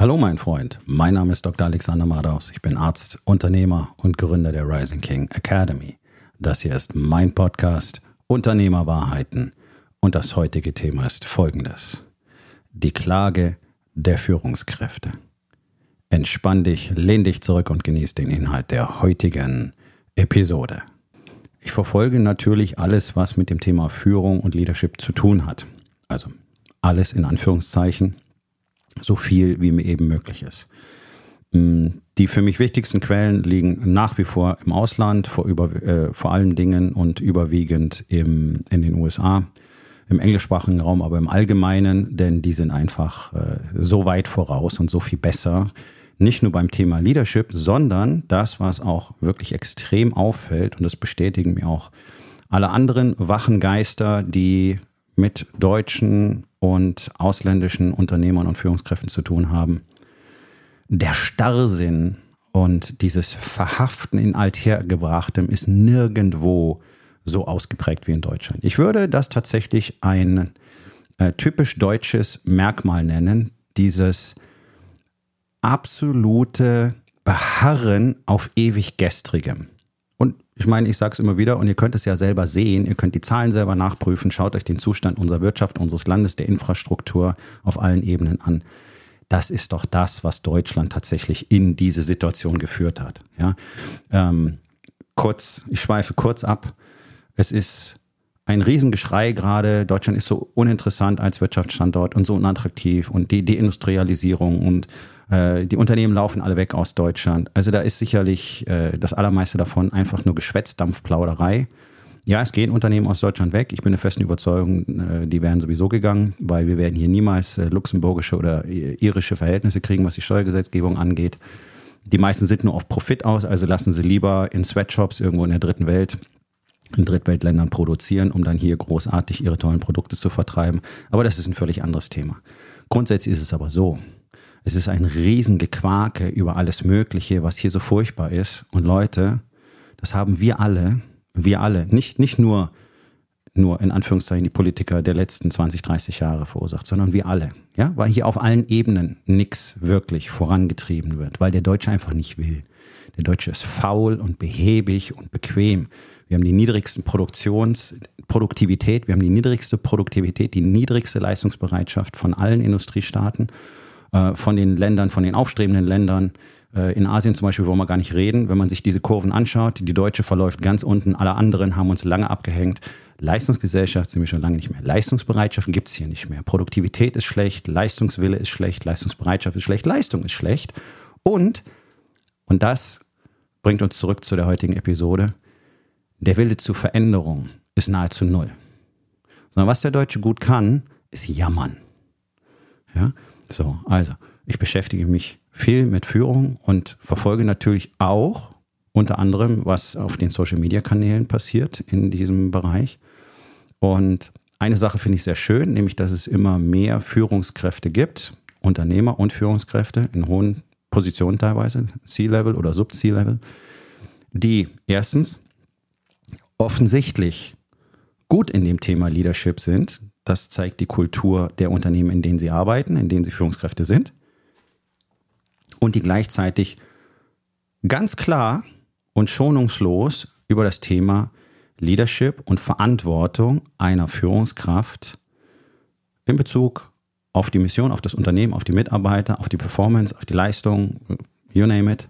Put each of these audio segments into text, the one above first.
Hallo mein Freund, mein Name ist Dr. Alexander Madaus. Ich bin Arzt, Unternehmer und Gründer der Rising King Academy. Das hier ist mein Podcast Unternehmerwahrheiten und das heutige Thema ist folgendes. Die Klage der Führungskräfte. Entspann dich, lehn dich zurück und genieß den Inhalt der heutigen Episode. Ich verfolge natürlich alles, was mit dem Thema Führung und Leadership zu tun hat. Also alles in Anführungszeichen so viel wie mir eben möglich ist. Mm, die für mich wichtigsten Quellen liegen nach wie vor im Ausland, vor, über, äh, vor allen Dingen und überwiegend im, in den USA, im englischsprachigen Raum, aber im Allgemeinen, denn die sind einfach äh, so weit voraus und so viel besser. Nicht nur beim Thema Leadership, sondern das, was auch wirklich extrem auffällt, und das bestätigen mir auch alle anderen wachen Geister, die mit deutschen und ausländischen Unternehmern und Führungskräften zu tun haben. Der Starrsinn und dieses Verhaften in Althergebrachtem ist nirgendwo so ausgeprägt wie in Deutschland. Ich würde das tatsächlich ein äh, typisch deutsches Merkmal nennen, dieses absolute Beharren auf ewig gestrigem. Ich meine, ich sage es immer wieder und ihr könnt es ja selber sehen, ihr könnt die Zahlen selber nachprüfen, schaut euch den Zustand unserer Wirtschaft, unseres Landes, der Infrastruktur auf allen Ebenen an. Das ist doch das, was Deutschland tatsächlich in diese Situation geführt hat. Ja? Ähm, kurz, ich schweife kurz ab. Es ist ein Riesengeschrei gerade. Deutschland ist so uninteressant als Wirtschaftsstandort und so unattraktiv und die Deindustrialisierung und äh, die Unternehmen laufen alle weg aus Deutschland. Also da ist sicherlich äh, das allermeiste davon einfach nur Geschwätzdampfplauderei. Ja, es gehen Unternehmen aus Deutschland weg. Ich bin der festen Überzeugung, äh, die wären sowieso gegangen, weil wir werden hier niemals äh, luxemburgische oder irische Verhältnisse kriegen, was die Steuergesetzgebung angeht. Die meisten sind nur auf Profit aus, also lassen sie lieber in Sweatshops irgendwo in der dritten Welt in Drittweltländern produzieren, um dann hier großartig ihre tollen Produkte zu vertreiben. Aber das ist ein völlig anderes Thema. Grundsätzlich ist es aber so, es ist ein Riesengequake über alles Mögliche, was hier so furchtbar ist. Und Leute, das haben wir alle, wir alle, nicht, nicht nur, nur in Anführungszeichen die Politiker der letzten 20, 30 Jahre verursacht, sondern wir alle. Ja, weil hier auf allen Ebenen nichts wirklich vorangetrieben wird, weil der Deutsche einfach nicht will. Der Deutsche ist faul und behäbig und bequem. Wir haben die niedrigsten Produktions, Produktivität, wir haben die niedrigste Produktivität, die niedrigste Leistungsbereitschaft von allen Industriestaaten äh, von den Ländern, von den aufstrebenden Ländern. Äh, in Asien zum Beispiel wollen wir gar nicht reden. Wenn man sich diese Kurven anschaut, die deutsche verläuft ganz unten, alle anderen haben uns lange abgehängt. Leistungsgesellschaft sind wir schon lange nicht mehr. Leistungsbereitschaft gibt es hier nicht mehr. Produktivität ist schlecht, Leistungswille ist schlecht, Leistungsbereitschaft ist schlecht, Leistung ist schlecht. Und, und das bringt uns zurück zu der heutigen Episode, der Wille zur Veränderung ist nahezu null. Sondern was der Deutsche gut kann, ist jammern. Ja? So, also ich beschäftige mich viel mit Führung und verfolge natürlich auch unter anderem, was auf den Social-Media-Kanälen passiert in diesem Bereich. Und eine Sache finde ich sehr schön, nämlich dass es immer mehr Führungskräfte gibt, Unternehmer und Führungskräfte in hohen Positionen teilweise, C-Level oder Sub-C-Level, die erstens offensichtlich gut in dem Thema Leadership sind, das zeigt die Kultur der Unternehmen, in denen sie arbeiten, in denen sie Führungskräfte sind. Und die gleichzeitig ganz klar und schonungslos über das Thema Leadership und Verantwortung einer Führungskraft in Bezug auf die Mission, auf das Unternehmen, auf die Mitarbeiter, auf die Performance, auf die Leistung, you name it,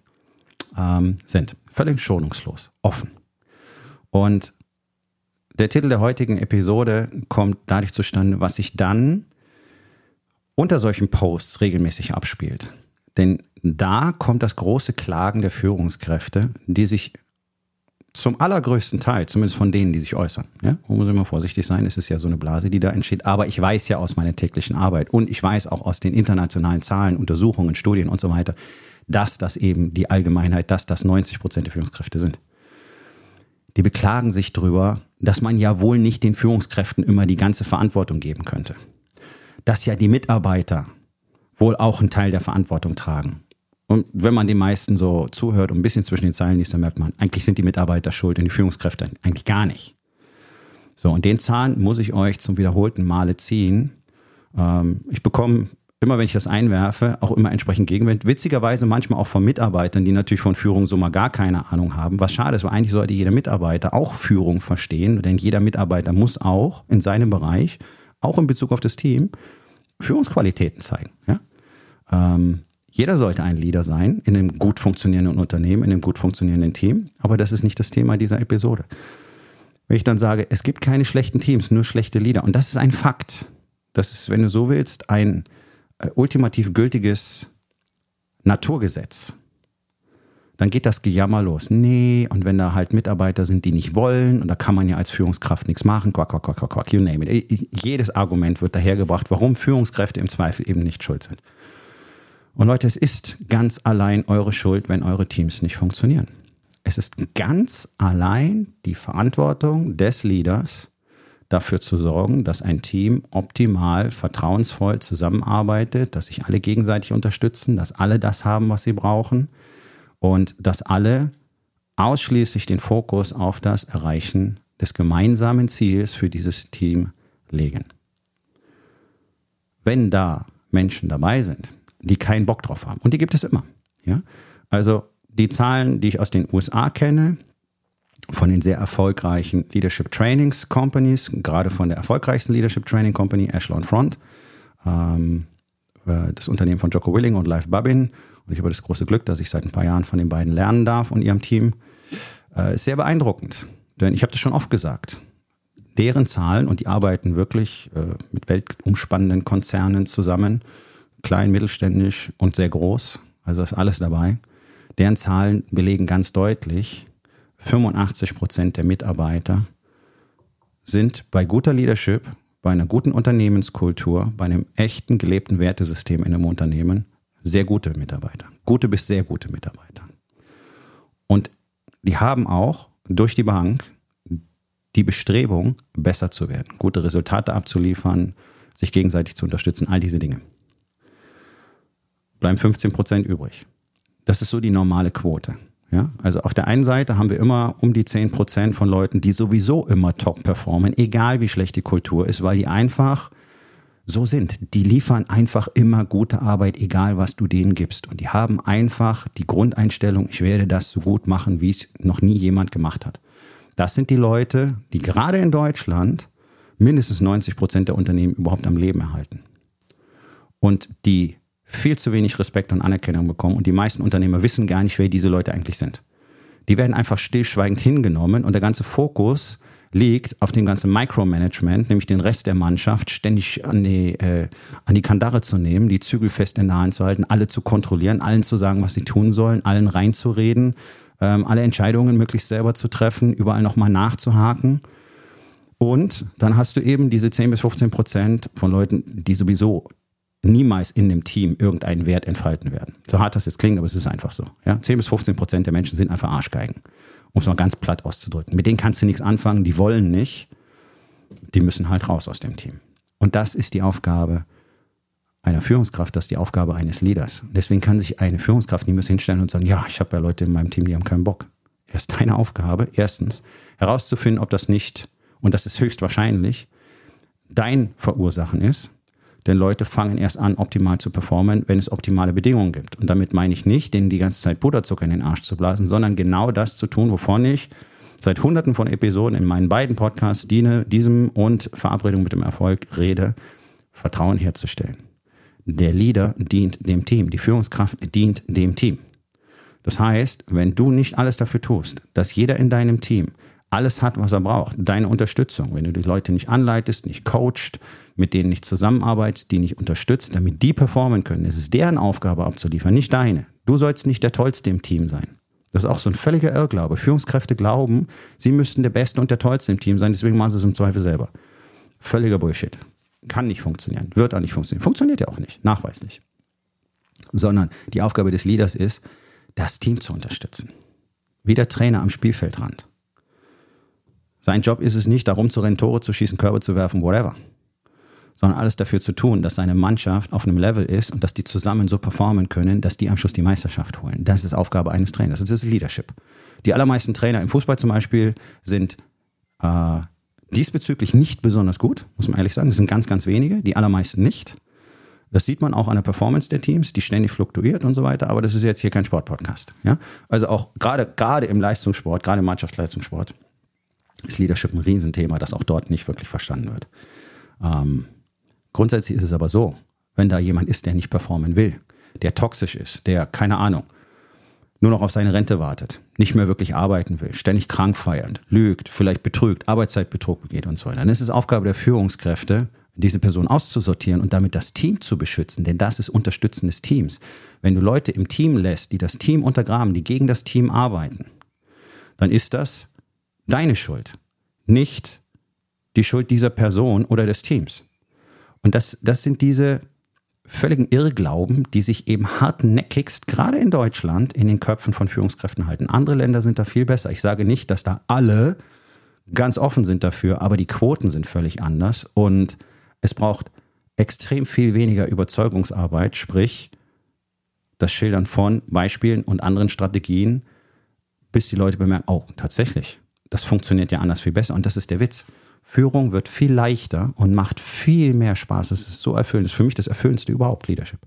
ähm, sind. Völlig schonungslos, offen. Und der Titel der heutigen Episode kommt dadurch zustande, was sich dann unter solchen Posts regelmäßig abspielt. Denn da kommt das große Klagen der Führungskräfte, die sich zum allergrößten Teil, zumindest von denen, die sich äußern, ja, muss immer vorsichtig sein, es ist ja so eine Blase, die da entsteht, aber ich weiß ja aus meiner täglichen Arbeit und ich weiß auch aus den internationalen Zahlen, Untersuchungen, Studien und so weiter, dass das eben die Allgemeinheit, dass das 90 Prozent der Führungskräfte sind die beklagen sich darüber, dass man ja wohl nicht den Führungskräften immer die ganze Verantwortung geben könnte. Dass ja die Mitarbeiter wohl auch einen Teil der Verantwortung tragen. Und wenn man den meisten so zuhört und ein bisschen zwischen den Zeilen liest, dann merkt man, eigentlich sind die Mitarbeiter schuld und die Führungskräfte eigentlich gar nicht. So, und den Zahn muss ich euch zum wiederholten Male ziehen. Ähm, ich bekomme immer wenn ich das einwerfe, auch immer entsprechend Gegenwind. Witzigerweise manchmal auch von Mitarbeitern, die natürlich von Führung so mal gar keine Ahnung haben. Was schade ist, weil eigentlich sollte jeder Mitarbeiter auch Führung verstehen, denn jeder Mitarbeiter muss auch in seinem Bereich, auch in Bezug auf das Team, Führungsqualitäten zeigen. Ja? Ähm, jeder sollte ein Leader sein in einem gut funktionierenden Unternehmen, in einem gut funktionierenden Team, aber das ist nicht das Thema dieser Episode. Wenn ich dann sage, es gibt keine schlechten Teams, nur schlechte Leader, und das ist ein Fakt. Das ist, wenn du so willst, ein ultimativ gültiges Naturgesetz, dann geht das Gejammer los. Nee, und wenn da halt Mitarbeiter sind, die nicht wollen, und da kann man ja als Führungskraft nichts machen, quack, quack, quack, quack, you name it. Jedes Argument wird dahergebracht, warum Führungskräfte im Zweifel eben nicht schuld sind. Und Leute, es ist ganz allein eure Schuld, wenn eure Teams nicht funktionieren. Es ist ganz allein die Verantwortung des Leaders, dafür zu sorgen, dass ein Team optimal, vertrauensvoll zusammenarbeitet, dass sich alle gegenseitig unterstützen, dass alle das haben, was sie brauchen und dass alle ausschließlich den Fokus auf das Erreichen des gemeinsamen Ziels für dieses Team legen. Wenn da Menschen dabei sind, die keinen Bock drauf haben, und die gibt es immer, ja, also die Zahlen, die ich aus den USA kenne, von den sehr erfolgreichen Leadership Trainings Companies, gerade von der erfolgreichsten Leadership Training Company, Echelon Front, ähm, äh, das Unternehmen von Jocko Willing und Live Babin. Und ich habe das große Glück, dass ich seit ein paar Jahren von den beiden lernen darf und ihrem Team. Äh, ist sehr beeindruckend. Denn ich habe das schon oft gesagt. Deren Zahlen, und die arbeiten wirklich äh, mit weltumspannenden Konzernen zusammen, klein, mittelständisch und sehr groß, also ist alles dabei. Deren Zahlen belegen ganz deutlich, 85 Prozent der Mitarbeiter sind bei guter Leadership, bei einer guten Unternehmenskultur, bei einem echten gelebten Wertesystem in einem Unternehmen sehr gute Mitarbeiter. Gute bis sehr gute Mitarbeiter. Und die haben auch durch die Bank die Bestrebung, besser zu werden, gute Resultate abzuliefern, sich gegenseitig zu unterstützen, all diese Dinge. Bleiben 15 Prozent übrig. Das ist so die normale Quote. Ja, also auf der einen Seite haben wir immer um die 10 Prozent von Leuten, die sowieso immer top performen, egal wie schlecht die Kultur ist, weil die einfach so sind. Die liefern einfach immer gute Arbeit, egal was du denen gibst. Und die haben einfach die Grundeinstellung, ich werde das so gut machen, wie es noch nie jemand gemacht hat. Das sind die Leute, die gerade in Deutschland mindestens 90 Prozent der Unternehmen überhaupt am Leben erhalten. Und die viel zu wenig Respekt und Anerkennung bekommen und die meisten Unternehmer wissen gar nicht, wer diese Leute eigentlich sind. Die werden einfach stillschweigend hingenommen und der ganze Fokus liegt auf dem ganzen Micromanagement, nämlich den Rest der Mannschaft ständig an die, äh, an die Kandare zu nehmen, die Zügel fest in der Hand zu halten, alle zu kontrollieren, allen zu sagen, was sie tun sollen, allen reinzureden, ähm, alle Entscheidungen möglichst selber zu treffen, überall nochmal nachzuhaken. Und dann hast du eben diese 10 bis 15 Prozent von Leuten, die sowieso niemals in dem Team irgendeinen Wert entfalten werden. So hart das jetzt klingt, aber es ist einfach so. Ja? 10 bis 15 Prozent der Menschen sind einfach Arschgeigen, um es mal ganz platt auszudrücken. Mit denen kannst du nichts anfangen, die wollen nicht, die müssen halt raus aus dem Team. Und das ist die Aufgabe einer Führungskraft, das ist die Aufgabe eines Leaders. Deswegen kann sich eine Führungskraft niemals hinstellen und sagen, ja, ich habe ja Leute in meinem Team, die haben keinen Bock. Es ist deine Aufgabe, erstens herauszufinden, ob das nicht, und das ist höchstwahrscheinlich, dein Verursachen ist, denn Leute fangen erst an, optimal zu performen, wenn es optimale Bedingungen gibt. Und damit meine ich nicht, denen die ganze Zeit Puderzucker in den Arsch zu blasen, sondern genau das zu tun, wovon ich seit hunderten von Episoden in meinen beiden Podcasts diene, diesem und Verabredung mit dem Erfolg rede, Vertrauen herzustellen. Der Leader dient dem Team, die Führungskraft dient dem Team. Das heißt, wenn du nicht alles dafür tust, dass jeder in deinem Team alles hat, was er braucht, deine Unterstützung, wenn du die Leute nicht anleitest, nicht coacht, mit denen nicht zusammenarbeitest, die nicht unterstützt, damit die performen können. Es ist deren Aufgabe abzuliefern, nicht deine. Du sollst nicht der Tollste im Team sein. Das ist auch so ein völliger Irrglaube. Führungskräfte glauben, sie müssten der Beste und der Tollste im Team sein, deswegen machen sie es im Zweifel selber. Völliger Bullshit. Kann nicht funktionieren, wird auch nicht funktionieren. Funktioniert ja auch nicht, nachweislich. Sondern die Aufgabe des Leaders ist, das Team zu unterstützen. Wie der Trainer am Spielfeldrand. Sein Job ist es nicht, darum zu rennen, Tore zu schießen, Körbe zu werfen, whatever sondern alles dafür zu tun, dass seine Mannschaft auf einem Level ist und dass die zusammen so performen können, dass die am Schluss die Meisterschaft holen. Das ist Aufgabe eines Trainers. Das ist Leadership. Die allermeisten Trainer im Fußball zum Beispiel sind äh, diesbezüglich nicht besonders gut, muss man ehrlich sagen. Das sind ganz, ganz wenige, die allermeisten nicht. Das sieht man auch an der Performance der Teams, die ständig fluktuiert und so weiter. Aber das ist jetzt hier kein Sportpodcast. Ja? Also auch gerade, gerade im Leistungssport, gerade im Mannschaftsleistungssport, ist Leadership ein Riesenthema, das auch dort nicht wirklich verstanden wird. Ähm, grundsätzlich ist es aber so, wenn da jemand ist, der nicht performen will, der toxisch ist, der, keine Ahnung, nur noch auf seine Rente wartet, nicht mehr wirklich arbeiten will, ständig krank feiert, lügt, vielleicht betrügt, Arbeitszeitbetrug begeht und so weiter, dann ist es Aufgabe der Führungskräfte, diese Person auszusortieren und damit das Team zu beschützen, denn das ist Unterstützen des Teams. Wenn du Leute im Team lässt, die das Team untergraben, die gegen das Team arbeiten, dann ist das deine Schuld, nicht die Schuld dieser Person oder des Teams. Und das, das sind diese völligen Irrglauben, die sich eben hartnäckigst, gerade in Deutschland, in den Köpfen von Führungskräften halten. Andere Länder sind da viel besser. Ich sage nicht, dass da alle ganz offen sind dafür, aber die Quoten sind völlig anders und es braucht extrem viel weniger Überzeugungsarbeit, sprich das Schildern von Beispielen und anderen Strategien, bis die Leute bemerken, oh, tatsächlich, das funktioniert ja anders viel besser. Und das ist der Witz. Führung wird viel leichter und macht viel mehr Spaß. Es ist so erfüllend. Das ist für mich das Erfüllendste überhaupt, Leadership.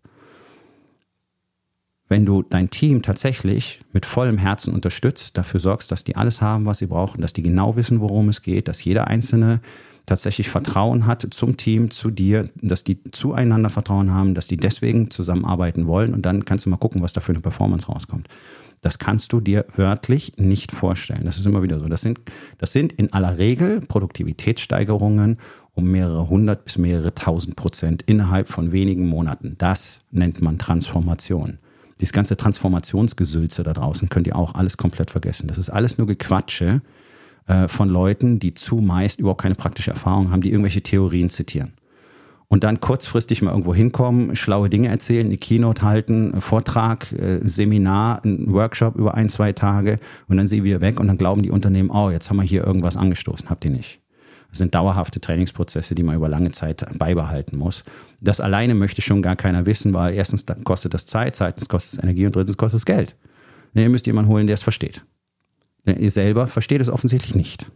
Wenn du dein Team tatsächlich mit vollem Herzen unterstützt, dafür sorgst, dass die alles haben, was sie brauchen, dass die genau wissen, worum es geht, dass jeder Einzelne tatsächlich Vertrauen hat zum Team, zu dir, dass die zueinander Vertrauen haben, dass die deswegen zusammenarbeiten wollen und dann kannst du mal gucken, was da für eine Performance rauskommt. Das kannst du dir wörtlich nicht vorstellen. Das ist immer wieder so. Das sind, das sind in aller Regel Produktivitätssteigerungen um mehrere hundert bis mehrere tausend Prozent innerhalb von wenigen Monaten. Das nennt man Transformation. Dieses ganze Transformationsgesülze da draußen könnt ihr auch alles komplett vergessen. Das ist alles nur Gequatsche äh, von Leuten, die zumeist überhaupt keine praktische Erfahrung haben, die irgendwelche Theorien zitieren und dann kurzfristig mal irgendwo hinkommen, schlaue Dinge erzählen, eine Keynote halten, Vortrag, äh, Seminar, ein Workshop über ein, zwei Tage und dann sind sie wieder weg und dann glauben die Unternehmen, oh, jetzt haben wir hier irgendwas angestoßen. Habt ihr nicht. Das sind dauerhafte Trainingsprozesse, die man über lange Zeit beibehalten muss. Das alleine möchte schon gar keiner wissen, weil erstens kostet das Zeit, zweitens kostet es Energie und drittens kostet es Geld. ihr müsst jemanden holen, der es versteht. Ihr selber versteht es offensichtlich nicht.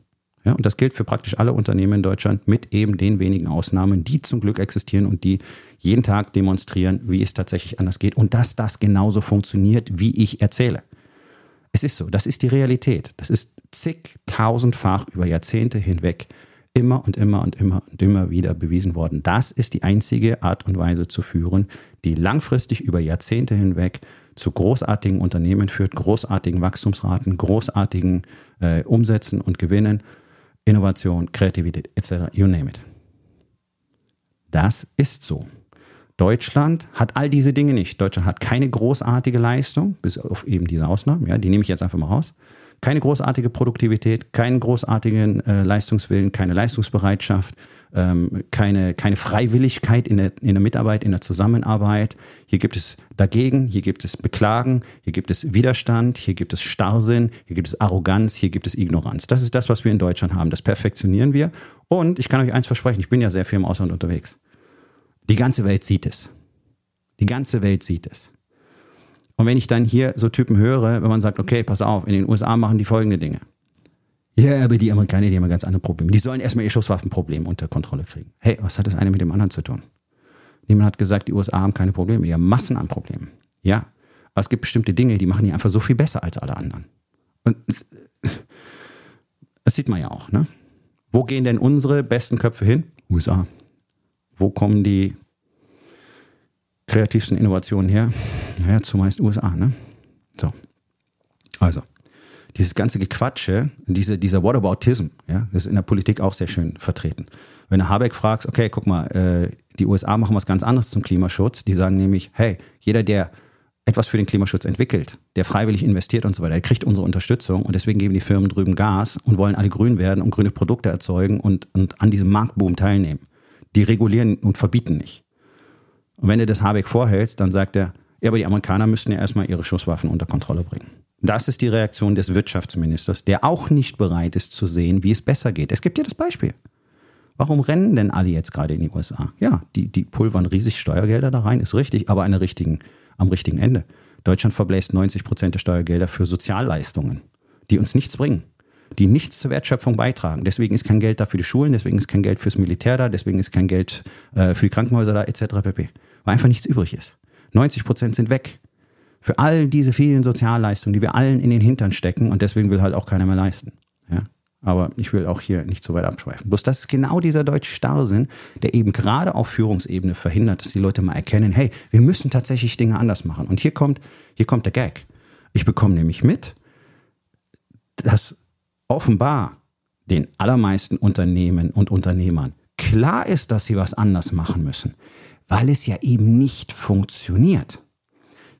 Ja, und das gilt für praktisch alle Unternehmen in Deutschland mit eben den wenigen Ausnahmen, die zum Glück existieren und die jeden Tag demonstrieren, wie es tatsächlich anders geht und dass das genauso funktioniert, wie ich erzähle. Es ist so, das ist die Realität. Das ist zigtausendfach über Jahrzehnte hinweg immer und immer und immer und immer wieder bewiesen worden. Das ist die einzige Art und Weise zu führen, die langfristig über Jahrzehnte hinweg zu großartigen Unternehmen führt, großartigen Wachstumsraten, großartigen äh, Umsätzen und Gewinnen Innovation, Kreativität etc. You name it. Das ist so. Deutschland hat all diese Dinge nicht. Deutschland hat keine großartige Leistung, bis auf eben diese Ausnahmen, ja, die nehme ich jetzt einfach mal raus. Keine großartige Produktivität, keinen großartigen äh, Leistungswillen, keine Leistungsbereitschaft, ähm, keine, keine Freiwilligkeit in der, in der Mitarbeit, in der Zusammenarbeit. Hier gibt es dagegen, hier gibt es Beklagen, hier gibt es Widerstand, hier gibt es Starrsinn, hier gibt es Arroganz, hier gibt es Ignoranz. Das ist das, was wir in Deutschland haben. Das perfektionieren wir. Und ich kann euch eins versprechen, ich bin ja sehr viel im Ausland unterwegs. Die ganze Welt sieht es. Die ganze Welt sieht es. Und wenn ich dann hier so Typen höre, wenn man sagt, okay, pass auf, in den USA machen die folgende Dinge. Ja, aber die Amerikaner, die haben ganz andere Probleme. Die sollen erstmal ihr Schusswaffenproblem unter Kontrolle kriegen. Hey, was hat das eine mit dem anderen zu tun? Niemand hat gesagt, die USA haben keine Probleme. Die haben Massen an Problemen. Ja, aber es gibt bestimmte Dinge, die machen die einfach so viel besser als alle anderen. Und das sieht man ja auch. Ne? Wo gehen denn unsere besten Köpfe hin? USA. Wo kommen die kreativsten Innovationen her? Naja, zumeist USA. Ne? So. Also, dieses ganze Gequatsche, diese, dieser Whataboutism, ja, das ist in der Politik auch sehr schön vertreten. Wenn du Habeck fragst, okay, guck mal, äh, die USA machen was ganz anderes zum Klimaschutz, die sagen nämlich, hey, jeder, der etwas für den Klimaschutz entwickelt, der freiwillig investiert und so weiter, der kriegt unsere Unterstützung und deswegen geben die Firmen drüben Gas und wollen alle grün werden und grüne Produkte erzeugen und, und an diesem Marktboom teilnehmen. Die regulieren und verbieten nicht. Und wenn du das Habeck vorhältst, dann sagt er, ja, aber die Amerikaner müssten ja erstmal ihre Schusswaffen unter Kontrolle bringen. Das ist die Reaktion des Wirtschaftsministers, der auch nicht bereit ist zu sehen, wie es besser geht. Es gibt ja das Beispiel. Warum rennen denn alle jetzt gerade in die USA? Ja, die, die pulvern riesig Steuergelder da rein, ist richtig, aber eine richtigen, am richtigen Ende. Deutschland verbläst 90 Prozent der Steuergelder für Sozialleistungen, die uns nichts bringen, die nichts zur Wertschöpfung beitragen. Deswegen ist kein Geld da für die Schulen, deswegen ist kein Geld fürs Militär da, deswegen ist kein Geld äh, für die Krankenhäuser da, etc. pp. weil einfach nichts übrig ist. 90 Prozent sind weg. Für all diese vielen Sozialleistungen, die wir allen in den Hintern stecken und deswegen will halt auch keiner mehr leisten. Ja? Aber ich will auch hier nicht so weit abschweifen. Bloß das ist genau dieser deutsche Starrsinn, der eben gerade auf Führungsebene verhindert, dass die Leute mal erkennen, hey, wir müssen tatsächlich Dinge anders machen. Und hier kommt, hier kommt der Gag. Ich bekomme nämlich mit, dass offenbar den allermeisten Unternehmen und Unternehmern klar ist, dass sie was anders machen müssen, weil es ja eben nicht funktioniert.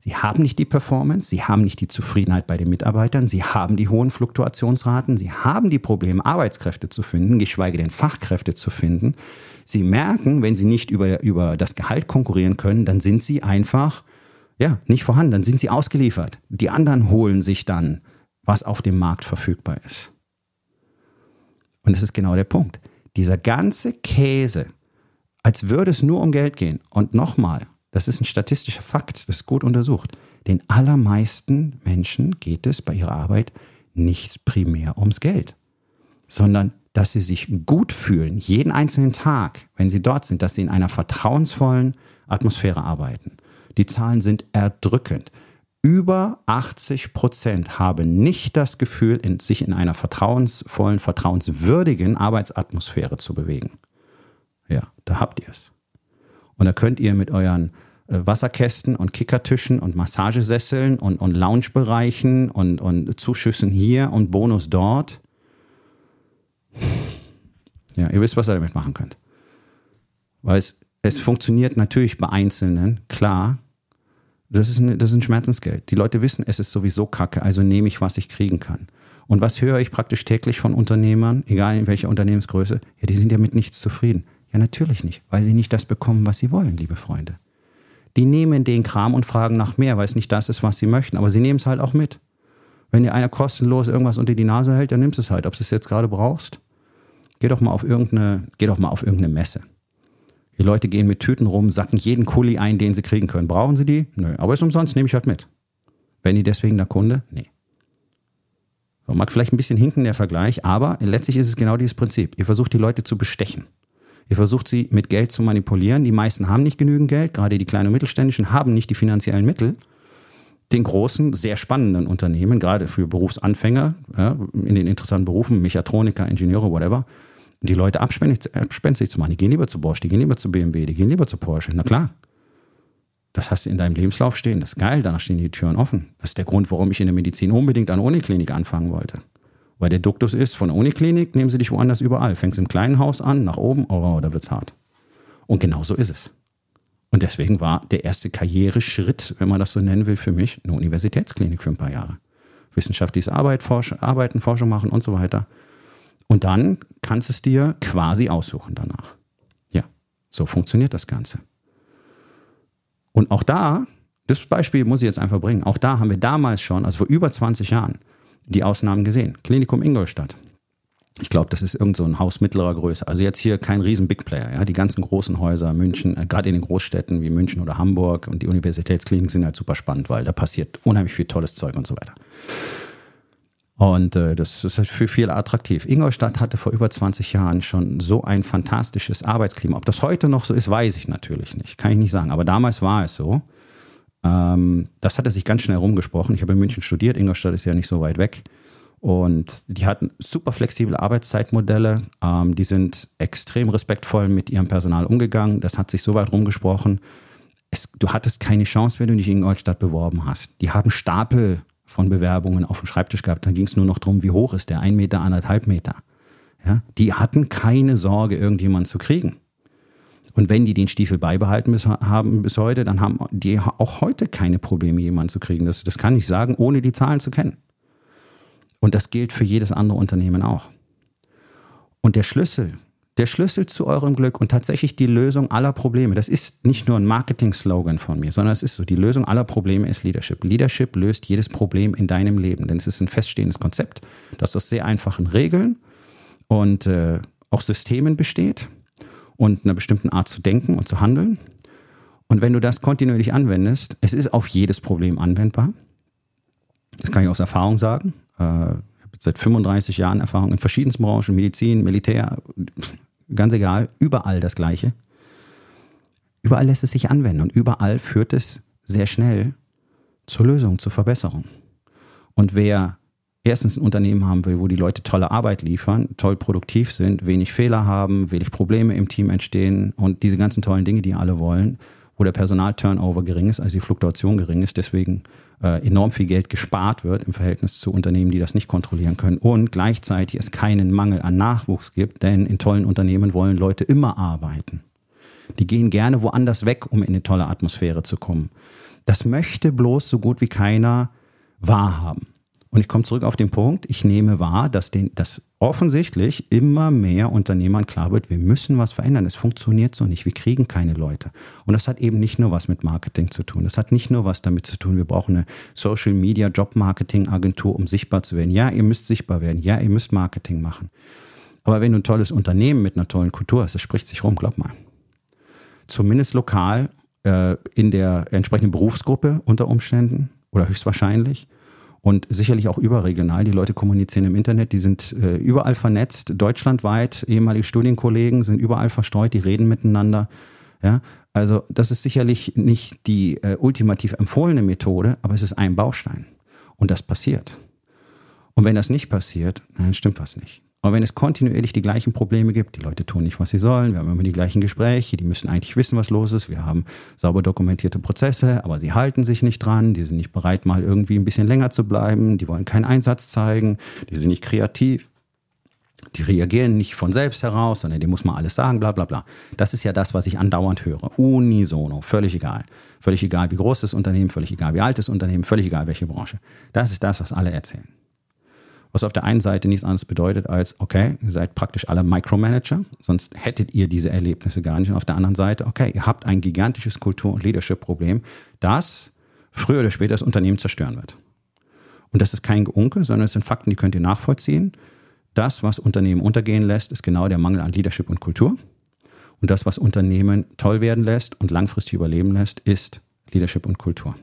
Sie haben nicht die Performance, sie haben nicht die Zufriedenheit bei den Mitarbeitern, sie haben die hohen Fluktuationsraten, sie haben die Probleme, Arbeitskräfte zu finden, geschweige denn Fachkräfte zu finden. Sie merken, wenn sie nicht über, über das Gehalt konkurrieren können, dann sind sie einfach, ja, nicht vorhanden, dann sind sie ausgeliefert. Die anderen holen sich dann, was auf dem Markt verfügbar ist. Und das ist genau der Punkt. Dieser ganze Käse, als würde es nur um Geld gehen. Und nochmal, das ist ein statistischer Fakt, das ist gut untersucht. Den allermeisten Menschen geht es bei ihrer Arbeit nicht primär ums Geld, sondern dass sie sich gut fühlen, jeden einzelnen Tag, wenn sie dort sind, dass sie in einer vertrauensvollen Atmosphäre arbeiten. Die Zahlen sind erdrückend. Über 80 Prozent haben nicht das Gefühl, in, sich in einer vertrauensvollen, vertrauenswürdigen Arbeitsatmosphäre zu bewegen. Ja, da habt ihr es. Und da könnt ihr mit euren äh, Wasserkästen und Kickertischen und Massagesesseln und, und Loungebereichen und, und Zuschüssen hier und Bonus dort. Ja, ihr wisst, was ihr damit machen könnt. Weil es, es funktioniert natürlich bei Einzelnen, klar. Das ist, ein, das ist ein Schmerzensgeld. Die Leute wissen, es ist sowieso kacke, also nehme ich, was ich kriegen kann. Und was höre ich praktisch täglich von Unternehmern, egal in welcher Unternehmensgröße? Ja, die sind ja mit nichts zufrieden. Ja, natürlich nicht, weil sie nicht das bekommen, was sie wollen, liebe Freunde die nehmen den Kram und fragen nach mehr, weil es nicht das ist, was sie möchten. Aber sie nehmen es halt auch mit. Wenn dir einer kostenlos irgendwas unter die Nase hält, dann nimmst du es halt. Ob du es jetzt gerade brauchst, geh doch mal auf irgendeine, geh doch mal auf irgendeine Messe. Die Leute gehen mit Tüten rum, sacken jeden Kuli ein, den sie kriegen können. Brauchen sie die? Nö. Aber ist umsonst, nehme ich halt mit. Wenn die deswegen der Kunde? Nee. So, mag vielleicht ein bisschen hinken der Vergleich, aber letztlich ist es genau dieses Prinzip. Ihr versucht die Leute zu bestechen. Ihr versucht sie mit Geld zu manipulieren. Die meisten haben nicht genügend Geld, gerade die kleinen und mittelständischen haben nicht die finanziellen Mittel. Den großen, sehr spannenden Unternehmen, gerade für Berufsanfänger, ja, in den interessanten Berufen, Mechatroniker, Ingenieure, whatever, die Leute abspenstig zu machen. Die gehen lieber zu Bosch, die gehen lieber zu BMW, die gehen lieber zu Porsche. Na klar. Das hast du in deinem Lebenslauf stehen. Das ist geil, danach stehen die Türen offen. Das ist der Grund, warum ich in der Medizin unbedingt an Uniklinik anfangen wollte. Weil der Duktus ist, von der Uniklinik nehmen sie dich woanders überall. Fängst im kleinen Haus an, nach oben, oh, da wird's hart. Und genau so ist es. Und deswegen war der erste Karriereschritt, wenn man das so nennen will, für mich eine Universitätsklinik für ein paar Jahre. Wissenschaftliches Arbeit, Forsch Arbeiten, Forschung machen und so weiter. Und dann kannst es dir quasi aussuchen danach. Ja, so funktioniert das Ganze. Und auch da, das Beispiel muss ich jetzt einfach bringen, auch da haben wir damals schon, also vor über 20 Jahren, die Ausnahmen gesehen. Klinikum Ingolstadt. Ich glaube, das ist irgend so ein Haus mittlerer Größe. Also jetzt hier kein riesen Big Player. Ja? Die ganzen großen Häuser, München, äh, gerade in den Großstädten wie München oder Hamburg und die Universitätskliniken sind halt super spannend, weil da passiert unheimlich viel tolles Zeug und so weiter. Und äh, das ist halt für viele attraktiv. Ingolstadt hatte vor über 20 Jahren schon so ein fantastisches Arbeitsklima. Ob das heute noch so ist, weiß ich natürlich nicht. Kann ich nicht sagen. Aber damals war es so. Ähm, das hatte sich ganz schnell rumgesprochen. Ich habe in München studiert, Ingolstadt ist ja nicht so weit weg. Und die hatten super flexible Arbeitszeitmodelle. Ähm, die sind extrem respektvoll mit ihrem Personal umgegangen. Das hat sich so weit rumgesprochen. Es, du hattest keine Chance, wenn du dich in Ingolstadt beworben hast. Die haben Stapel von Bewerbungen auf dem Schreibtisch gehabt. Dann ging es nur noch darum, wie hoch ist der? Ein Meter, anderthalb Meter. Ja? Die hatten keine Sorge, irgendjemanden zu kriegen. Und wenn die den Stiefel beibehalten bis, haben bis heute, dann haben die auch heute keine Probleme, jemanden zu kriegen. Das, das kann ich sagen, ohne die Zahlen zu kennen. Und das gilt für jedes andere Unternehmen auch. Und der Schlüssel, der Schlüssel zu eurem Glück und tatsächlich die Lösung aller Probleme, das ist nicht nur ein Marketing-Slogan von mir, sondern es ist so, die Lösung aller Probleme ist Leadership. Leadership löst jedes Problem in deinem Leben, denn es ist ein feststehendes Konzept, das aus sehr einfachen Regeln und äh, auch Systemen besteht und einer bestimmten Art zu denken und zu handeln. Und wenn du das kontinuierlich anwendest, es ist auf jedes Problem anwendbar. Das kann ich aus Erfahrung sagen. Äh, ich habe seit 35 Jahren Erfahrung in verschiedensten Branchen, Medizin, Militär, ganz egal, überall das Gleiche. Überall lässt es sich anwenden und überall führt es sehr schnell zur Lösung, zur Verbesserung. Und wer erstens ein Unternehmen haben will, wo die Leute tolle Arbeit liefern, toll produktiv sind, wenig Fehler haben, wenig Probleme im Team entstehen und diese ganzen tollen Dinge, die alle wollen, wo der Personalturnover gering ist, also die Fluktuation gering ist, deswegen äh, enorm viel Geld gespart wird im Verhältnis zu Unternehmen, die das nicht kontrollieren können und gleichzeitig es keinen Mangel an Nachwuchs gibt, denn in tollen Unternehmen wollen Leute immer arbeiten. Die gehen gerne woanders weg, um in eine tolle Atmosphäre zu kommen. Das möchte bloß so gut wie keiner wahrhaben. Und ich komme zurück auf den Punkt, ich nehme wahr, dass, den, dass offensichtlich immer mehr Unternehmern klar wird, wir müssen was verändern. Es funktioniert so nicht. Wir kriegen keine Leute. Und das hat eben nicht nur was mit Marketing zu tun. Das hat nicht nur was damit zu tun, wir brauchen eine Social Media Job Marketing Agentur, um sichtbar zu werden. Ja, ihr müsst sichtbar werden. Ja, ihr müsst Marketing machen. Aber wenn du ein tolles Unternehmen mit einer tollen Kultur hast, das spricht sich rum, glaub mal. Zumindest lokal äh, in der entsprechenden Berufsgruppe unter Umständen oder höchstwahrscheinlich und sicherlich auch überregional. Die Leute kommunizieren im Internet, die sind äh, überall vernetzt, deutschlandweit, ehemalige Studienkollegen sind überall verstreut, die reden miteinander. Ja, also das ist sicherlich nicht die äh, ultimativ empfohlene Methode, aber es ist ein Baustein. Und das passiert. Und wenn das nicht passiert, dann stimmt was nicht. Aber wenn es kontinuierlich die gleichen Probleme gibt, die Leute tun nicht, was sie sollen, wir haben immer die gleichen Gespräche, die müssen eigentlich wissen, was los ist, wir haben sauber dokumentierte Prozesse, aber sie halten sich nicht dran, die sind nicht bereit, mal irgendwie ein bisschen länger zu bleiben, die wollen keinen Einsatz zeigen, die sind nicht kreativ, die reagieren nicht von selbst heraus, sondern dem muss man alles sagen, bla bla bla. Das ist ja das, was ich andauernd höre. Unisono, völlig egal. Völlig egal, wie groß das Unternehmen, völlig egal, wie alt das Unternehmen, völlig egal, welche Branche. Das ist das, was alle erzählen. Was auf der einen Seite nichts anderes bedeutet als, okay, ihr seid praktisch alle Micromanager, sonst hättet ihr diese Erlebnisse gar nicht. Und auf der anderen Seite, okay, ihr habt ein gigantisches Kultur- und Leadership-Problem, das früher oder später das Unternehmen zerstören wird. Und das ist kein Geunke, sondern es sind Fakten, die könnt ihr nachvollziehen. Das, was Unternehmen untergehen lässt, ist genau der Mangel an Leadership und Kultur. Und das, was Unternehmen toll werden lässt und langfristig überleben lässt, ist Leadership und Kultur.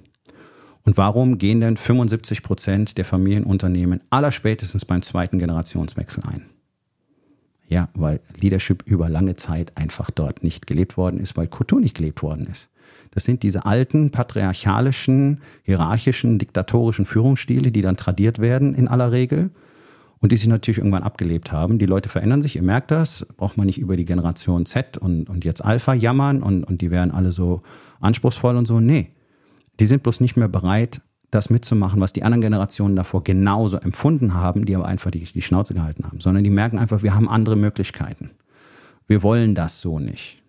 Und warum gehen denn 75 Prozent der Familienunternehmen allerspätestens beim zweiten Generationswechsel ein? Ja, weil Leadership über lange Zeit einfach dort nicht gelebt worden ist, weil Kultur nicht gelebt worden ist. Das sind diese alten patriarchalischen, hierarchischen, diktatorischen Führungsstile, die dann tradiert werden in aller Regel und die sich natürlich irgendwann abgelebt haben. Die Leute verändern sich, ihr merkt das, braucht man nicht über die Generation Z und, und jetzt Alpha jammern und, und die werden alle so anspruchsvoll und so. Nee, die sind bloß nicht mehr bereit, das mitzumachen, was die anderen Generationen davor genauso empfunden haben, die aber einfach die, die Schnauze gehalten haben, sondern die merken einfach, wir haben andere Möglichkeiten. Wir wollen das so nicht.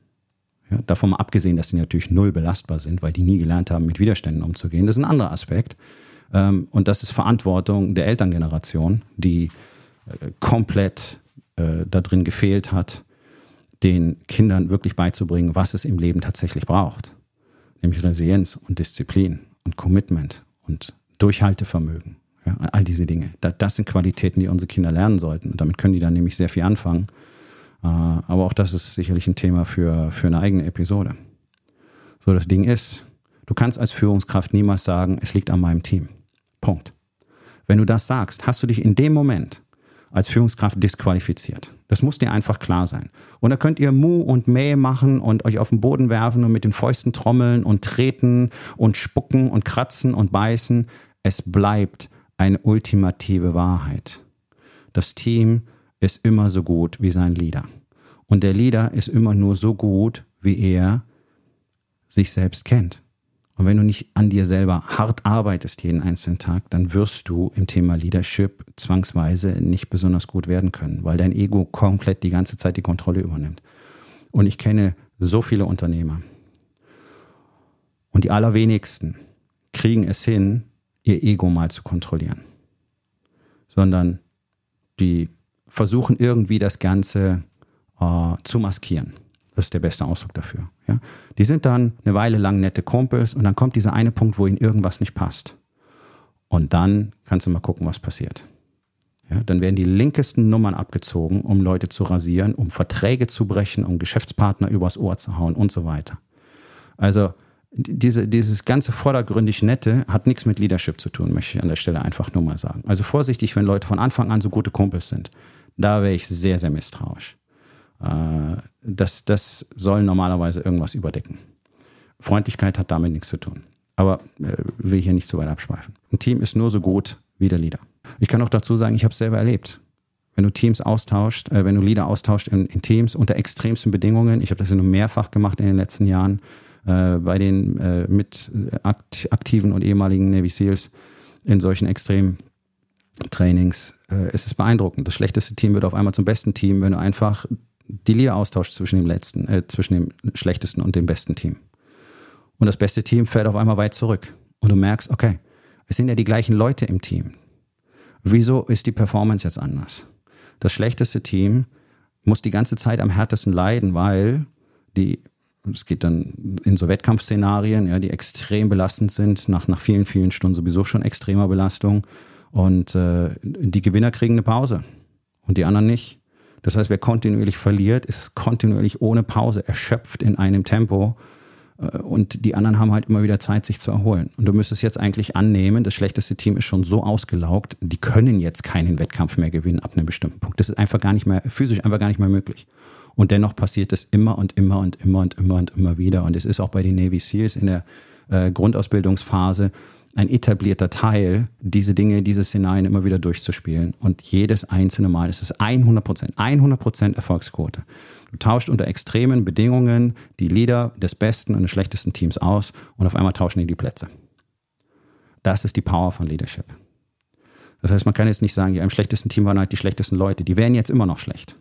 Ja, davon mal abgesehen, dass sie natürlich null belastbar sind, weil die nie gelernt haben, mit Widerständen umzugehen. Das ist ein anderer Aspekt. Ähm, und das ist Verantwortung der Elterngeneration, die äh, komplett äh, da drin gefehlt hat, den Kindern wirklich beizubringen, was es im Leben tatsächlich braucht nämlich Resilienz und Disziplin und Commitment und Durchhaltevermögen. Ja, all diese Dinge. Das sind Qualitäten, die unsere Kinder lernen sollten. Und damit können die dann nämlich sehr viel anfangen. Äh, aber auch das ist sicherlich ein Thema für, für eine eigene Episode. So, das Ding ist, du kannst als Führungskraft niemals sagen, es liegt an meinem Team. Punkt. Wenn du das sagst, hast du dich in dem Moment als Führungskraft disqualifiziert. Das muss dir einfach klar sein. Und da könnt ihr Mu und Mäh machen und euch auf den Boden werfen und mit den Fäusten trommeln und treten und spucken und kratzen und beißen. Es bleibt eine ultimative Wahrheit. Das Team ist immer so gut wie sein Leader. Und der Leader ist immer nur so gut, wie er sich selbst kennt. Und wenn du nicht an dir selber hart arbeitest jeden einzelnen Tag, dann wirst du im Thema Leadership zwangsweise nicht besonders gut werden können, weil dein Ego komplett die ganze Zeit die Kontrolle übernimmt. Und ich kenne so viele Unternehmer. Und die allerwenigsten kriegen es hin, ihr Ego mal zu kontrollieren. Sondern die versuchen irgendwie das Ganze äh, zu maskieren. Das ist der beste Ausdruck dafür. Ja? Die sind dann eine Weile lang nette Kumpels und dann kommt dieser eine Punkt, wo ihnen irgendwas nicht passt. Und dann kannst du mal gucken, was passiert. Ja, dann werden die linkesten Nummern abgezogen, um Leute zu rasieren, um Verträge zu brechen, um Geschäftspartner übers Ohr zu hauen und so weiter. Also diese, dieses ganze vordergründig Nette hat nichts mit Leadership zu tun, möchte ich an der Stelle einfach nur mal sagen. Also vorsichtig, wenn Leute von Anfang an so gute Kumpels sind. Da wäre ich sehr, sehr misstrauisch. Äh, das, das soll normalerweise irgendwas überdecken. Freundlichkeit hat damit nichts zu tun. Aber äh, will hier nicht zu weit abschweifen. Ein Team ist nur so gut wie der Leader. Ich kann auch dazu sagen, ich habe es selber erlebt. Wenn du Teams austauscht, äh, wenn du Leader austauscht in, in Teams unter extremsten Bedingungen, ich habe das ja nur mehrfach gemacht in den letzten Jahren, äh, bei den äh, mit akt aktiven und ehemaligen Navy SEALs in solchen extremen Trainings. Äh, es ist beeindruckend. Das schlechteste Team wird auf einmal zum besten Team, wenn du einfach die Leader austauscht zwischen dem letzten, äh, zwischen dem schlechtesten und dem besten Team. Und das beste Team fällt auf einmal weit zurück. Und du merkst, okay, es sind ja die gleichen Leute im Team. Wieso ist die Performance jetzt anders? Das schlechteste Team muss die ganze Zeit am härtesten leiden, weil die, es geht dann in so Wettkampfszenarien, ja, die extrem belastend sind, nach, nach vielen, vielen Stunden sowieso schon extremer Belastung. Und äh, die Gewinner kriegen eine Pause und die anderen nicht. Das heißt, wer kontinuierlich verliert, ist kontinuierlich ohne Pause erschöpft in einem Tempo, äh, und die anderen haben halt immer wieder Zeit, sich zu erholen. Und du müsstest jetzt eigentlich annehmen, das schlechteste Team ist schon so ausgelaugt, die können jetzt keinen Wettkampf mehr gewinnen ab einem bestimmten Punkt. Das ist einfach gar nicht mehr, physisch einfach gar nicht mehr möglich. Und dennoch passiert es immer und immer und immer und immer und immer wieder. Und es ist auch bei den Navy SEALs in der äh, Grundausbildungsphase ein etablierter Teil, diese Dinge, diese Szenarien immer wieder durchzuspielen. Und jedes einzelne Mal ist es 100 Prozent, 100 Prozent Erfolgsquote. Du tauscht unter extremen Bedingungen die Leader des besten und des schlechtesten Teams aus und auf einmal tauschen die die Plätze. Das ist die Power von Leadership. Das heißt, man kann jetzt nicht sagen, ja, im schlechtesten Team waren halt die schlechtesten Leute. Die wären jetzt immer noch schlecht.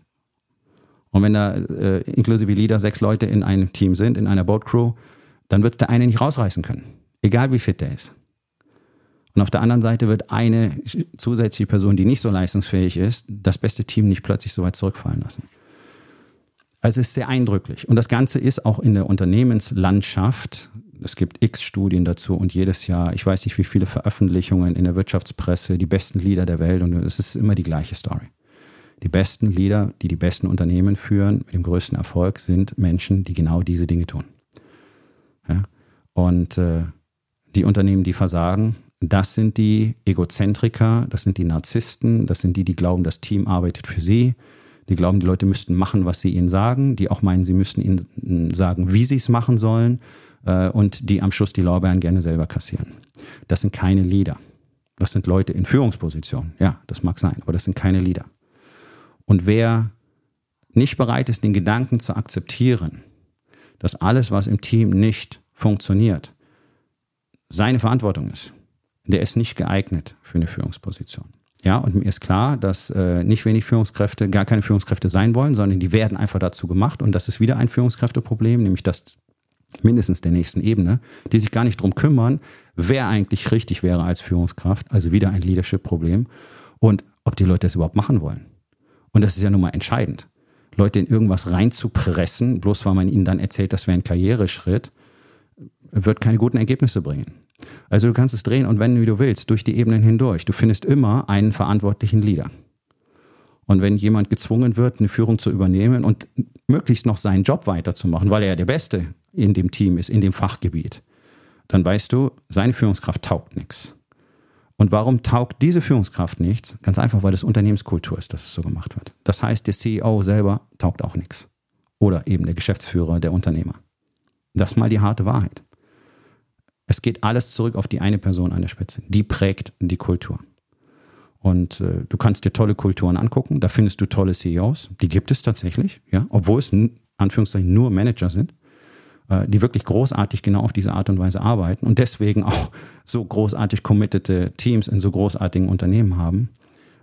Und wenn da äh, inklusive Leader sechs Leute in einem Team sind, in einer Boatcrew, dann wird der eine nicht rausreißen können. Egal wie fit der ist. Und auf der anderen Seite wird eine zusätzliche Person, die nicht so leistungsfähig ist, das beste Team nicht plötzlich so weit zurückfallen lassen. Also es ist sehr eindrücklich. Und das Ganze ist auch in der Unternehmenslandschaft. Es gibt x Studien dazu und jedes Jahr, ich weiß nicht wie viele Veröffentlichungen in der Wirtschaftspresse, die besten Leader der Welt und es ist immer die gleiche Story. Die besten Leader, die die besten Unternehmen führen, mit dem größten Erfolg, sind Menschen, die genau diese Dinge tun. Ja? Und äh, die Unternehmen, die versagen, das sind die Egozentriker, das sind die Narzissten, das sind die, die glauben, das Team arbeitet für sie, die glauben, die Leute müssten machen, was sie ihnen sagen, die auch meinen, sie müssten ihnen sagen, wie sie es machen sollen äh, und die am Schluss die Lorbeeren gerne selber kassieren. Das sind keine Leader. Das sind Leute in Führungspositionen. Ja, das mag sein, aber das sind keine Leader. Und wer nicht bereit ist, den Gedanken zu akzeptieren, dass alles, was im Team nicht funktioniert, seine Verantwortung ist, der ist nicht geeignet für eine Führungsposition. Ja, und mir ist klar, dass äh, nicht wenig Führungskräfte gar keine Führungskräfte sein wollen, sondern die werden einfach dazu gemacht. Und das ist wieder ein Führungskräfteproblem, nämlich das mindestens der nächsten Ebene, die sich gar nicht drum kümmern, wer eigentlich richtig wäre als Führungskraft. Also wieder ein Leadership-Problem. Und ob die Leute das überhaupt machen wollen. Und das ist ja nun mal entscheidend. Leute in irgendwas reinzupressen, bloß weil man ihnen dann erzählt, das wäre ein Karriereschritt, wird keine guten Ergebnisse bringen. Also du kannst es drehen und wenden, wie du willst, durch die Ebenen hindurch. Du findest immer einen verantwortlichen Leader. Und wenn jemand gezwungen wird, eine Führung zu übernehmen und möglichst noch seinen Job weiterzumachen, weil er ja der Beste in dem Team ist, in dem Fachgebiet, dann weißt du, seine Führungskraft taugt nichts. Und warum taugt diese Führungskraft nichts? Ganz einfach, weil es Unternehmenskultur ist, dass es so gemacht wird. Das heißt, der CEO selber taugt auch nichts. Oder eben der Geschäftsführer, der Unternehmer. Das ist mal die harte Wahrheit. Es geht alles zurück auf die eine Person an der Spitze. Die prägt die Kultur. Und äh, du kannst dir tolle Kulturen angucken, da findest du tolle CEOs, die gibt es tatsächlich, ja, obwohl es Anführungszeichen nur Manager sind, äh, die wirklich großartig genau auf diese Art und Weise arbeiten und deswegen auch so großartig committete Teams in so großartigen Unternehmen haben.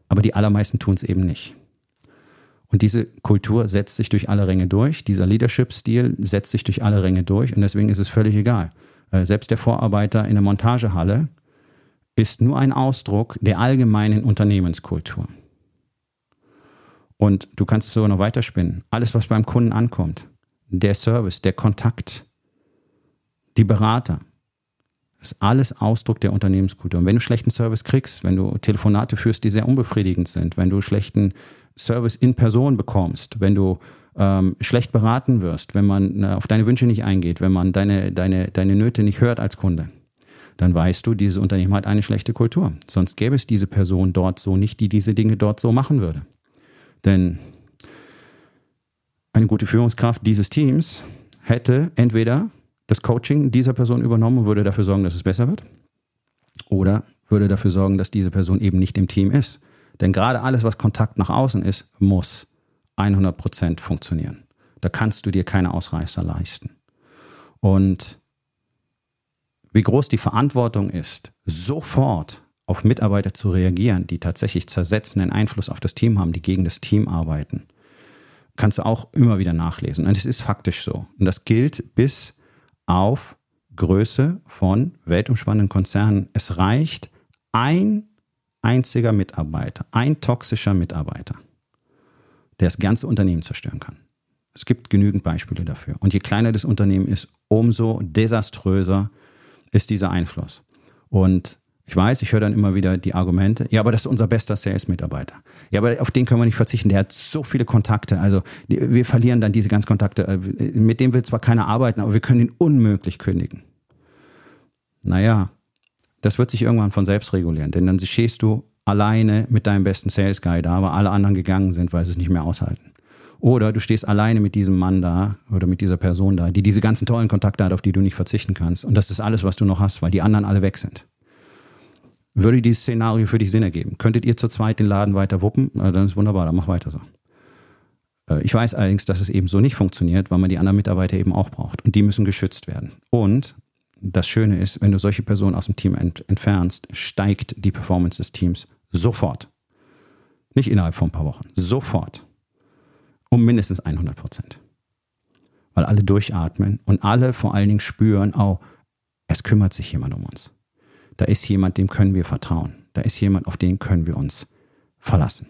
Aber die allermeisten tun es eben nicht. Und diese Kultur setzt sich durch alle Ränge durch, dieser Leadership-Stil setzt sich durch alle Ränge durch und deswegen ist es völlig egal selbst der Vorarbeiter in der Montagehalle, ist nur ein Ausdruck der allgemeinen Unternehmenskultur. Und du kannst es sogar noch weiterspinnen. Alles, was beim Kunden ankommt, der Service, der Kontakt, die Berater, ist alles Ausdruck der Unternehmenskultur. Und wenn du schlechten Service kriegst, wenn du Telefonate führst, die sehr unbefriedigend sind, wenn du schlechten Service in Person bekommst, wenn du ähm, schlecht beraten wirst, wenn man äh, auf deine Wünsche nicht eingeht, wenn man deine, deine, deine Nöte nicht hört als Kunde, dann weißt du, dieses Unternehmen hat eine schlechte Kultur. Sonst gäbe es diese Person dort so nicht, die diese Dinge dort so machen würde. Denn eine gute Führungskraft dieses Teams hätte entweder das Coaching dieser Person übernommen und würde dafür sorgen, dass es besser wird? Oder würde dafür sorgen, dass diese Person eben nicht im Team ist? Denn gerade alles, was Kontakt nach außen ist, muss 100% funktionieren. Da kannst du dir keine Ausreißer leisten. Und wie groß die Verantwortung ist, sofort auf Mitarbeiter zu reagieren, die tatsächlich zersetzenden Einfluss auf das Team haben, die gegen das Team arbeiten, kannst du auch immer wieder nachlesen. Und es ist faktisch so. Und das gilt bis auf Größe von weltumspannenden Konzernen. Es reicht ein einziger Mitarbeiter, ein toxischer Mitarbeiter, der das ganze Unternehmen zerstören kann. Es gibt genügend Beispiele dafür. Und je kleiner das Unternehmen ist, umso desaströser ist dieser Einfluss. Und ich weiß, ich höre dann immer wieder die Argumente, ja, aber das ist unser bester Sales-Mitarbeiter. Ja, aber auf den können wir nicht verzichten. Der hat so viele Kontakte. Also wir verlieren dann diese ganzen Kontakte. Äh, mit dem will zwar keiner arbeiten, aber wir können ihn unmöglich kündigen. Naja, das wird sich irgendwann von selbst regulieren, denn dann stehst du alleine mit deinem besten Sales Guy da, weil alle anderen gegangen sind, weil sie es nicht mehr aushalten. Oder du stehst alleine mit diesem Mann da oder mit dieser Person da, die diese ganzen tollen Kontakte hat, auf die du nicht verzichten kannst. Und das ist alles, was du noch hast, weil die anderen alle weg sind. Würde dieses Szenario für dich Sinn ergeben? Könntet ihr zu zweit den Laden weiter wuppen? Na, dann ist wunderbar, dann mach weiter so. Äh, ich weiß allerdings, dass es eben so nicht funktioniert, weil man die anderen Mitarbeiter eben auch braucht. Und die müssen geschützt werden. Und das Schöne ist, wenn du solche Personen aus dem Team ent entfernst, steigt die Performance des Teams sofort. Nicht innerhalb von ein paar Wochen, sofort. Um mindestens 100 Prozent. Weil alle durchatmen und alle vor allen Dingen spüren, oh, es kümmert sich jemand um uns. Da ist jemand, dem können wir vertrauen. Da ist jemand, auf den können wir uns verlassen.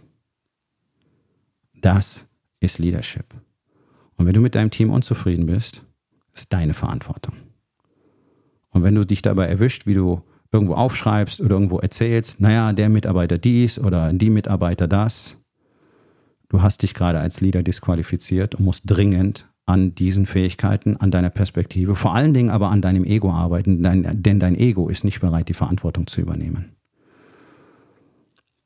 Das ist Leadership. Und wenn du mit deinem Team unzufrieden bist, ist deine Verantwortung. Und wenn du dich dabei erwischt, wie du irgendwo aufschreibst oder irgendwo erzählst, naja, der Mitarbeiter dies oder die Mitarbeiter das, du hast dich gerade als Leader disqualifiziert und musst dringend an diesen Fähigkeiten, an deiner Perspektive, vor allen Dingen aber an deinem Ego arbeiten, denn dein Ego ist nicht bereit, die Verantwortung zu übernehmen.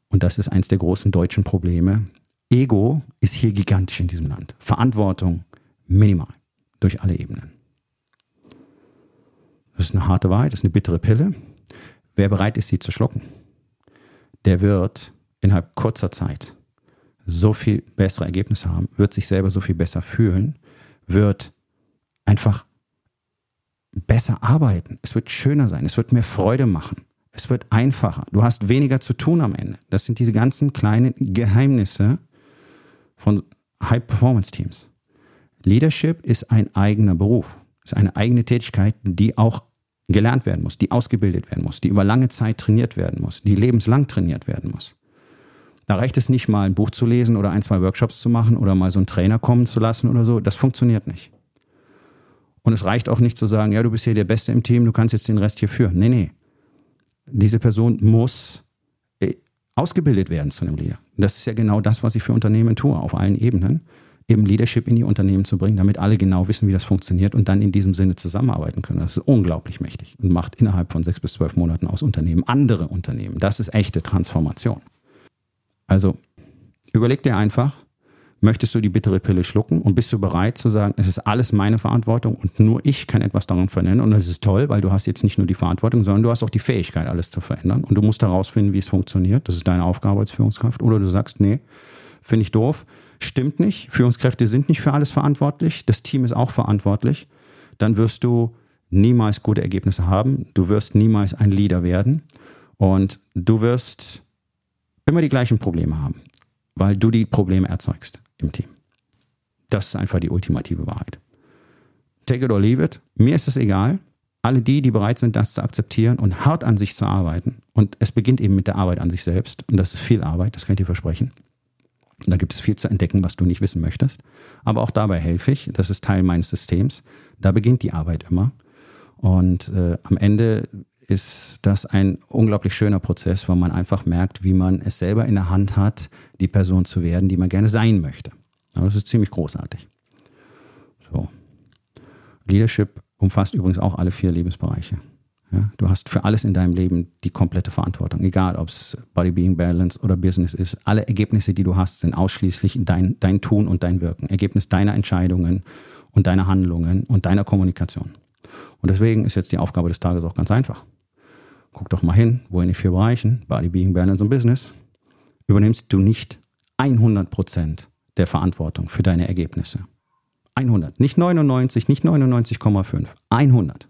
Und das ist eins der großen deutschen Probleme. Ego ist hier gigantisch in diesem Land. Verantwortung minimal durch alle Ebenen. Das ist eine harte Wahrheit, das ist eine bittere Pille. Wer bereit ist, sie zu schlucken, der wird innerhalb kurzer Zeit so viel bessere Ergebnisse haben, wird sich selber so viel besser fühlen, wird einfach besser arbeiten. Es wird schöner sein, es wird mehr Freude machen. Es wird einfacher. Du hast weniger zu tun am Ende. Das sind diese ganzen kleinen Geheimnisse von High-Performance-Teams. Leadership ist ein eigener Beruf ist eine eigene Tätigkeit, die auch gelernt werden muss, die ausgebildet werden muss, die über lange Zeit trainiert werden muss, die lebenslang trainiert werden muss. Da reicht es nicht mal ein Buch zu lesen oder ein, zwei Workshops zu machen oder mal so einen Trainer kommen zu lassen oder so. Das funktioniert nicht. Und es reicht auch nicht zu sagen, ja, du bist hier der Beste im Team, du kannst jetzt den Rest hier führen. Nee, nee. Diese Person muss äh, ausgebildet werden zu einem Leader. Das ist ja genau das, was ich für Unternehmen tue, auf allen Ebenen eben Leadership in die Unternehmen zu bringen, damit alle genau wissen, wie das funktioniert und dann in diesem Sinne zusammenarbeiten können. Das ist unglaublich mächtig und macht innerhalb von sechs bis zwölf Monaten aus Unternehmen andere Unternehmen. Das ist echte Transformation. Also überleg dir einfach, möchtest du die bittere Pille schlucken und bist du bereit zu sagen, es ist alles meine Verantwortung und nur ich kann etwas daran verändern und das ist toll, weil du hast jetzt nicht nur die Verantwortung, sondern du hast auch die Fähigkeit, alles zu verändern und du musst herausfinden, wie es funktioniert. Das ist deine Aufgabe als Führungskraft. Oder du sagst, nee, finde ich doof, stimmt nicht. Führungskräfte sind nicht für alles verantwortlich. Das Team ist auch verantwortlich. Dann wirst du niemals gute Ergebnisse haben. Du wirst niemals ein Leader werden. Und du wirst immer die gleichen Probleme haben, weil du die Probleme erzeugst im Team. Das ist einfach die ultimative Wahrheit. Take it or leave it. Mir ist es egal. Alle die, die bereit sind, das zu akzeptieren und hart an sich zu arbeiten. Und es beginnt eben mit der Arbeit an sich selbst. Und das ist viel Arbeit, das kann ich dir versprechen. Da gibt es viel zu entdecken, was du nicht wissen möchtest. Aber auch dabei helfe ich. Das ist Teil meines Systems. Da beginnt die Arbeit immer. Und äh, am Ende ist das ein unglaublich schöner Prozess, weil man einfach merkt, wie man es selber in der Hand hat, die Person zu werden, die man gerne sein möchte. Aber das ist ziemlich großartig. So. Leadership umfasst übrigens auch alle vier Lebensbereiche. Ja, du hast für alles in deinem Leben die komplette Verantwortung, egal ob es Body Being Balance oder Business ist. Alle Ergebnisse, die du hast, sind ausschließlich dein, dein Tun und dein Wirken. Ergebnis deiner Entscheidungen und deiner Handlungen und deiner Kommunikation. Und deswegen ist jetzt die Aufgabe des Tages auch ganz einfach. Guck doch mal hin, wo in den vier Bereichen, Body, Being, Balance und Business, übernimmst du nicht 100 Prozent der Verantwortung für deine Ergebnisse. 100, nicht 99, nicht 99,5, 100.